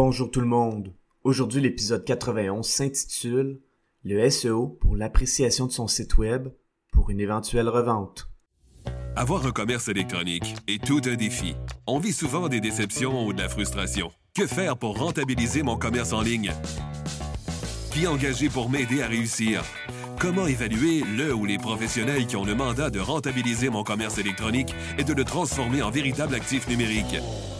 Bonjour tout le monde. Aujourd'hui, l'épisode 91 s'intitule Le SEO pour l'appréciation de son site web pour une éventuelle revente. Avoir un commerce électronique est tout un défi. On vit souvent des déceptions ou de la frustration. Que faire pour rentabiliser mon commerce en ligne? Qui engager pour m'aider à réussir? Comment évaluer le ou les professionnels qui ont le mandat de rentabiliser mon commerce électronique et de le transformer en véritable actif numérique?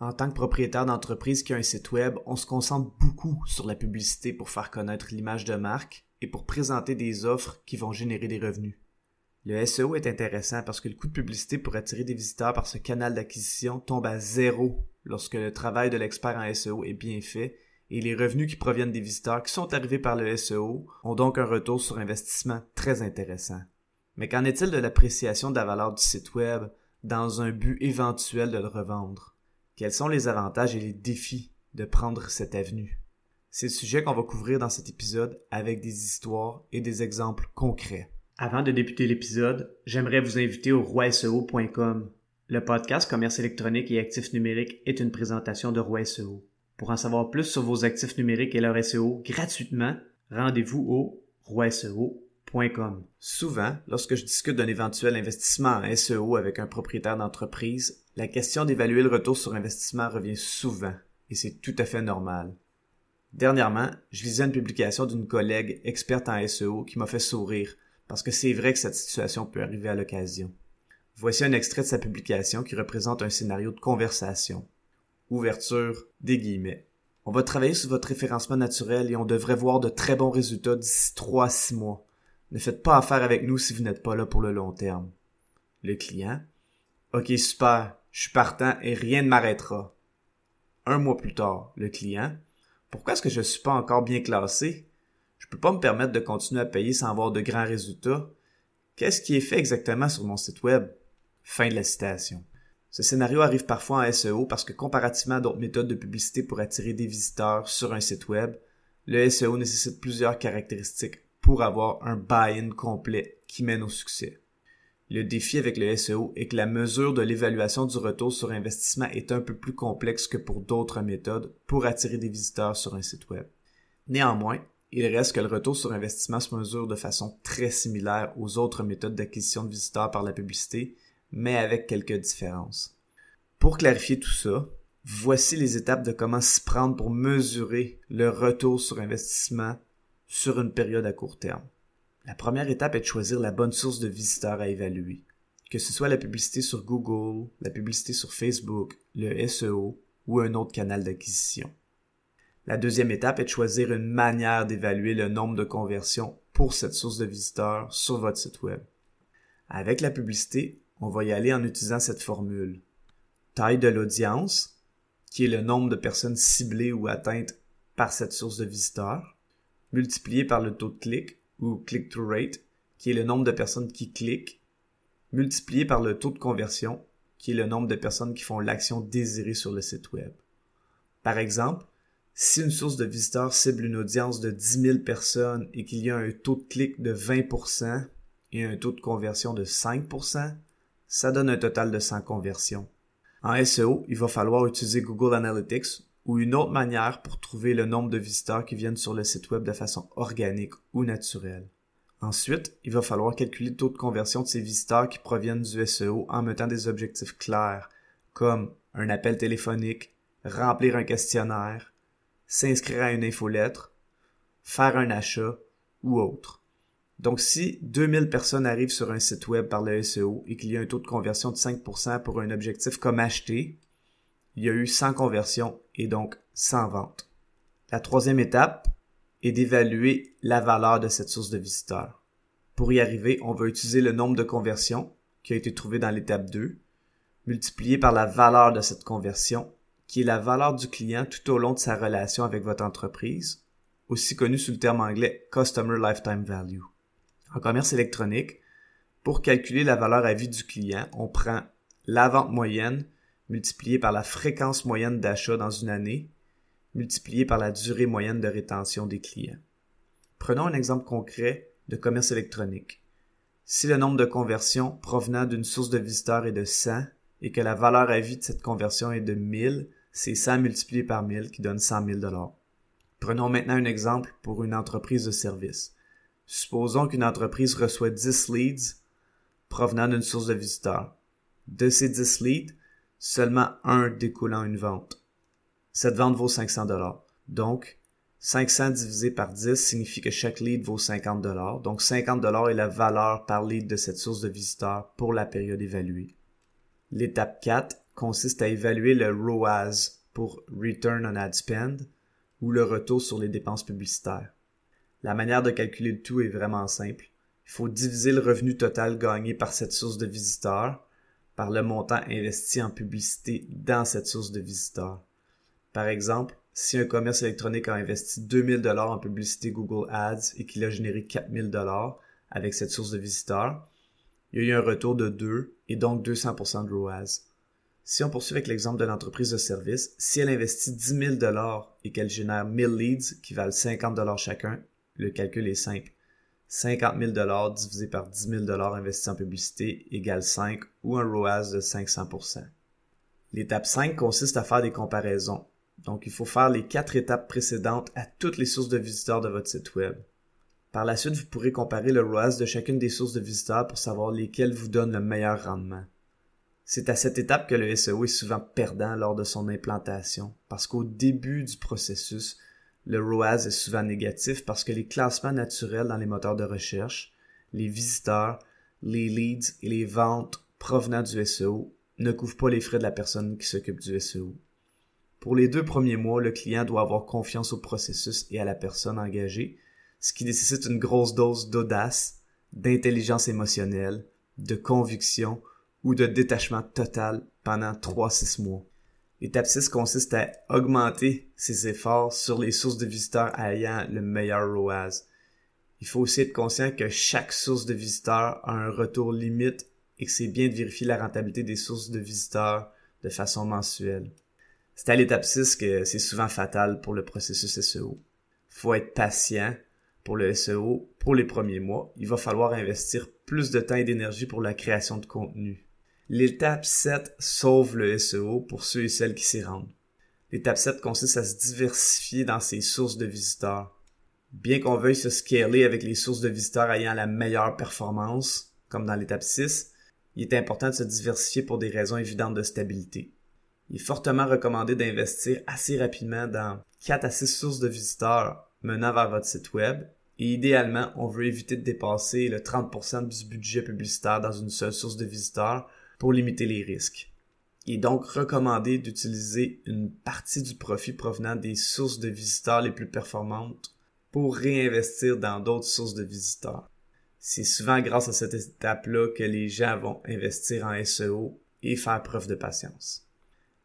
En tant que propriétaire d'entreprise qui a un site web, on se concentre beaucoup sur la publicité pour faire connaître l'image de marque et pour présenter des offres qui vont générer des revenus. Le SEO est intéressant parce que le coût de publicité pour attirer des visiteurs par ce canal d'acquisition tombe à zéro lorsque le travail de l'expert en SEO est bien fait et les revenus qui proviennent des visiteurs qui sont arrivés par le SEO ont donc un retour sur investissement très intéressant. Mais qu'en est-il de l'appréciation de la valeur du site web dans un but éventuel de le revendre? Quels sont les avantages et les défis de prendre cette avenue? C'est le sujet qu'on va couvrir dans cet épisode avec des histoires et des exemples concrets. Avant de débuter l'épisode, j'aimerais vous inviter au roiseo.com. Le podcast Commerce électronique et actifs numériques est une présentation de Roi SEO. Pour en savoir plus sur vos actifs numériques et leur SEO gratuitement, rendez-vous au roiseo.com. Souvent, lorsque je discute d'un éventuel investissement en SEO avec un propriétaire d'entreprise, la question d'évaluer le retour sur investissement revient souvent, et c'est tout à fait normal. Dernièrement, je lisais une publication d'une collègue experte en SEO qui m'a fait sourire, parce que c'est vrai que cette situation peut arriver à l'occasion. Voici un extrait de sa publication qui représente un scénario de conversation. Ouverture des guillemets. On va travailler sur votre référencement naturel et on devrait voir de très bons résultats d'ici 3 à 6 mois. Ne faites pas affaire avec nous si vous n'êtes pas là pour le long terme. Le client. Ok, super. Je suis partant et rien ne m'arrêtera. Un mois plus tard, le client. Pourquoi est-ce que je ne suis pas encore bien classé? Je peux pas me permettre de continuer à payer sans avoir de grands résultats. Qu'est-ce qui est fait exactement sur mon site web? Fin de la citation. Ce scénario arrive parfois en SEO parce que comparativement à d'autres méthodes de publicité pour attirer des visiteurs sur un site web, le SEO nécessite plusieurs caractéristiques pour avoir un buy-in complet qui mène au succès. Le défi avec le SEO est que la mesure de l'évaluation du retour sur investissement est un peu plus complexe que pour d'autres méthodes pour attirer des visiteurs sur un site web. Néanmoins, il reste que le retour sur investissement se mesure de façon très similaire aux autres méthodes d'acquisition de visiteurs par la publicité, mais avec quelques différences. Pour clarifier tout ça, voici les étapes de comment s'y prendre pour mesurer le retour sur investissement sur une période à court terme. La première étape est de choisir la bonne source de visiteurs à évaluer. Que ce soit la publicité sur Google, la publicité sur Facebook, le SEO ou un autre canal d'acquisition. La deuxième étape est de choisir une manière d'évaluer le nombre de conversions pour cette source de visiteurs sur votre site web. Avec la publicité, on va y aller en utilisant cette formule. Taille de l'audience, qui est le nombre de personnes ciblées ou atteintes par cette source de visiteurs multiplié par le taux de clic ou click-through rate, qui est le nombre de personnes qui cliquent, multiplié par le taux de conversion, qui est le nombre de personnes qui font l'action désirée sur le site web. Par exemple, si une source de visiteurs cible une audience de 10 000 personnes et qu'il y a un taux de clic de 20% et un taux de conversion de 5%, ça donne un total de 100 conversions. En SEO, il va falloir utiliser Google Analytics ou une autre manière pour trouver le nombre de visiteurs qui viennent sur le site web de façon organique ou naturelle. Ensuite, il va falloir calculer le taux de conversion de ces visiteurs qui proviennent du SEO en mettant des objectifs clairs, comme un appel téléphonique, remplir un questionnaire, s'inscrire à une infolettre, faire un achat ou autre. Donc si 2000 personnes arrivent sur un site web par le SEO et qu'il y a un taux de conversion de 5% pour un objectif comme acheter, il y a eu 100 conversions et donc 100 ventes. La troisième étape est d'évaluer la valeur de cette source de visiteurs. Pour y arriver, on va utiliser le nombre de conversions qui a été trouvé dans l'étape 2, multiplié par la valeur de cette conversion, qui est la valeur du client tout au long de sa relation avec votre entreprise, aussi connu sous le terme anglais Customer Lifetime Value. En commerce électronique, pour calculer la valeur à vie du client, on prend la vente moyenne multipliée par la fréquence moyenne d'achat dans une année, multipliée par la durée moyenne de rétention des clients. Prenons un exemple concret de commerce électronique. Si le nombre de conversions provenant d'une source de visiteurs est de 100 et que la valeur à vie de cette conversion est de 1000, c'est 100 multiplié par 1000 qui donne 100 000 Prenons maintenant un exemple pour une entreprise de service. Supposons qu'une entreprise reçoit 10 leads provenant d'une source de visiteurs. De ces 10 leads, seulement un découlant une vente. Cette vente vaut 500 Donc, 500 divisé par 10 signifie que chaque lead vaut 50 Donc 50 est la valeur par lead de cette source de visiteurs pour la période évaluée. L'étape 4 consiste à évaluer le ROAS pour Return on Ad Spend ou le retour sur les dépenses publicitaires. La manière de calculer le tout est vraiment simple. Il faut diviser le revenu total gagné par cette source de visiteurs par le montant investi en publicité dans cette source de visiteurs. Par exemple, si un commerce électronique a investi 2000 dollars en publicité Google Ads et qu'il a généré 4000 dollars avec cette source de visiteurs, il y a eu un retour de 2 et donc 200% de ROAS. Si on poursuit avec l'exemple de l'entreprise de service, si elle investit 10 000 dollars et qu'elle génère 1000 leads qui valent 50 dollars chacun, le calcul est simple. 50 000 dollars divisé par 10 000 dollars investis en publicité égale 5 ou un ROAS de 500%. L'étape 5 consiste à faire des comparaisons. Donc, il faut faire les quatre étapes précédentes à toutes les sources de visiteurs de votre site web. Par la suite, vous pourrez comparer le ROAS de chacune des sources de visiteurs pour savoir lesquelles vous donnent le meilleur rendement. C'est à cette étape que le SEO est souvent perdant lors de son implantation, parce qu'au début du processus, le ROAS est souvent négatif parce que les classements naturels dans les moteurs de recherche, les visiteurs, les leads et les ventes provenant du SEO ne couvrent pas les frais de la personne qui s'occupe du SEO. Pour les deux premiers mois, le client doit avoir confiance au processus et à la personne engagée, ce qui nécessite une grosse dose d'audace, d'intelligence émotionnelle, de conviction ou de détachement total pendant 3-6 mois. L'étape 6 consiste à augmenter ses efforts sur les sources de visiteurs ayant le meilleur ROAS. Il faut aussi être conscient que chaque source de visiteurs a un retour limite et que c'est bien de vérifier la rentabilité des sources de visiteurs de façon mensuelle. C'est à l'étape 6 que c'est souvent fatal pour le processus SEO. Faut être patient pour le SEO pour les premiers mois. Il va falloir investir plus de temps et d'énergie pour la création de contenu. L'étape 7 sauve le SEO pour ceux et celles qui s'y rendent. L'étape 7 consiste à se diversifier dans ses sources de visiteurs. Bien qu'on veuille se scaler avec les sources de visiteurs ayant la meilleure performance, comme dans l'étape 6, il est important de se diversifier pour des raisons évidentes de stabilité il est fortement recommandé d'investir assez rapidement dans 4 à 6 sources de visiteurs menant vers votre site web. Et idéalement, on veut éviter de dépasser le 30% du budget publicitaire dans une seule source de visiteurs pour limiter les risques. Il est donc recommandé d'utiliser une partie du profit provenant des sources de visiteurs les plus performantes pour réinvestir dans d'autres sources de visiteurs. C'est souvent grâce à cette étape-là que les gens vont investir en SEO et faire preuve de patience.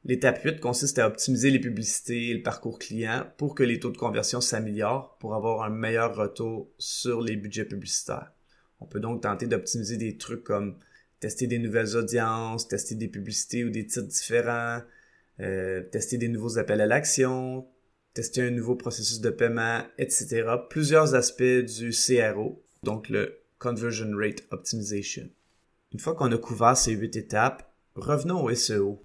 L'étape 8 consiste à optimiser les publicités et le parcours client pour que les taux de conversion s'améliorent pour avoir un meilleur retour sur les budgets publicitaires. On peut donc tenter d'optimiser des trucs comme tester des nouvelles audiences, tester des publicités ou des titres différents, euh, tester des nouveaux appels à l'action, tester un nouveau processus de paiement, etc. Plusieurs aspects du CRO, donc le Conversion Rate Optimization. Une fois qu'on a couvert ces huit étapes, revenons au SEO.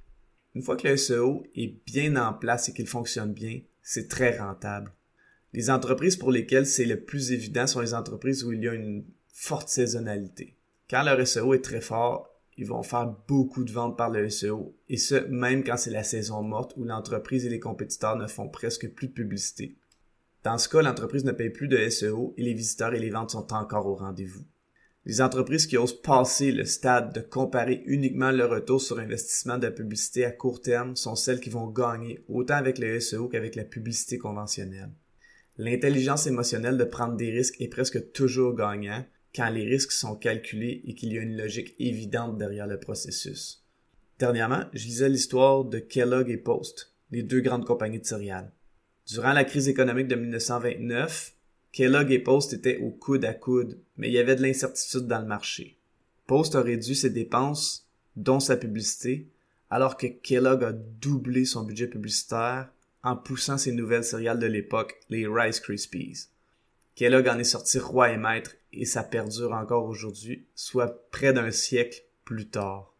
Une fois que le SEO est bien en place et qu'il fonctionne bien, c'est très rentable. Les entreprises pour lesquelles c'est le plus évident sont les entreprises où il y a une forte saisonnalité. Quand leur SEO est très fort, ils vont faire beaucoup de ventes par le SEO, et ce, même quand c'est la saison morte où l'entreprise et les compétiteurs ne font presque plus de publicité. Dans ce cas, l'entreprise ne paye plus de SEO et les visiteurs et les ventes sont encore au rendez-vous. Les entreprises qui osent passer le stade de comparer uniquement le retour sur investissement de publicité à court terme sont celles qui vont gagner autant avec le SEO qu'avec la publicité conventionnelle. L'intelligence émotionnelle de prendre des risques est presque toujours gagnant quand les risques sont calculés et qu'il y a une logique évidente derrière le processus. Dernièrement, je lisais l'histoire de Kellogg et Post, les deux grandes compagnies de céréales. Durant la crise économique de 1929, Kellogg et Post étaient au coude à coude, mais il y avait de l'incertitude dans le marché. Post a réduit ses dépenses, dont sa publicité, alors que Kellogg a doublé son budget publicitaire en poussant ses nouvelles céréales de l'époque, les Rice Krispies. Kellogg en est sorti roi et maître et ça perdure encore aujourd'hui, soit près d'un siècle plus tard.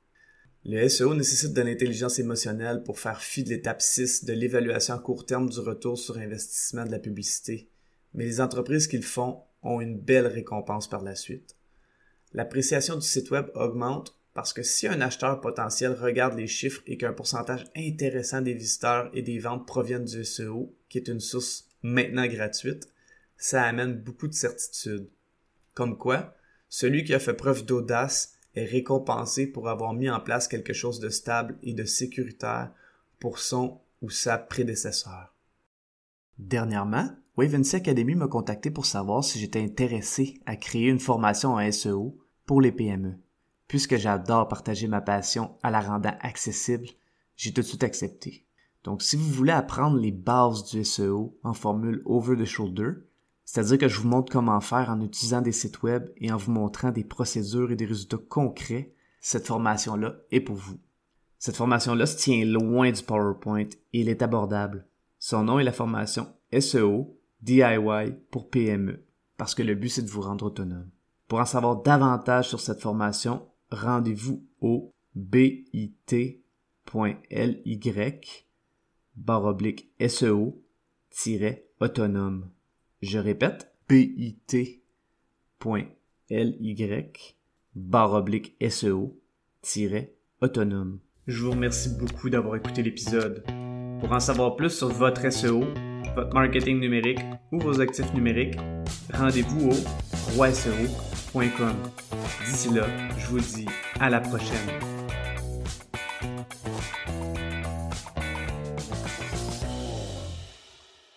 Le SEO nécessite de l'intelligence émotionnelle pour faire fi de l'étape 6 de l'évaluation à court terme du retour sur investissement de la publicité mais les entreprises qui le font ont une belle récompense par la suite. L'appréciation du site web augmente parce que si un acheteur potentiel regarde les chiffres et qu'un pourcentage intéressant des visiteurs et des ventes proviennent du SEO, qui est une source maintenant gratuite, ça amène beaucoup de certitude. Comme quoi, celui qui a fait preuve d'audace est récompensé pour avoir mis en place quelque chose de stable et de sécuritaire pour son ou sa prédécesseur. Dernièrement, Wavency Academy m'a contacté pour savoir si j'étais intéressé à créer une formation en SEO pour les PME. Puisque j'adore partager ma passion à la rendant accessible, j'ai tout de suite accepté. Donc si vous voulez apprendre les bases du SEO en formule over the shoulder, c'est-à-dire que je vous montre comment faire en utilisant des sites web et en vous montrant des procédures et des résultats concrets, cette formation-là est pour vous. Cette formation-là se tient loin du PowerPoint et elle est abordable. Son nom est la formation SEO DIY pour PME, parce que le but c'est de vous rendre autonome. Pour en savoir davantage sur cette formation, rendez-vous au bit.ly barre oblique SEO-autonome. Je répète, bit.ly barre oblique SEO-autonome. Je vous remercie beaucoup d'avoir écouté l'épisode. Pour en savoir plus sur votre SEO, votre marketing numérique ou vos actifs numériques, rendez-vous au roiseo.com. D'ici là, je vous dis à la prochaine.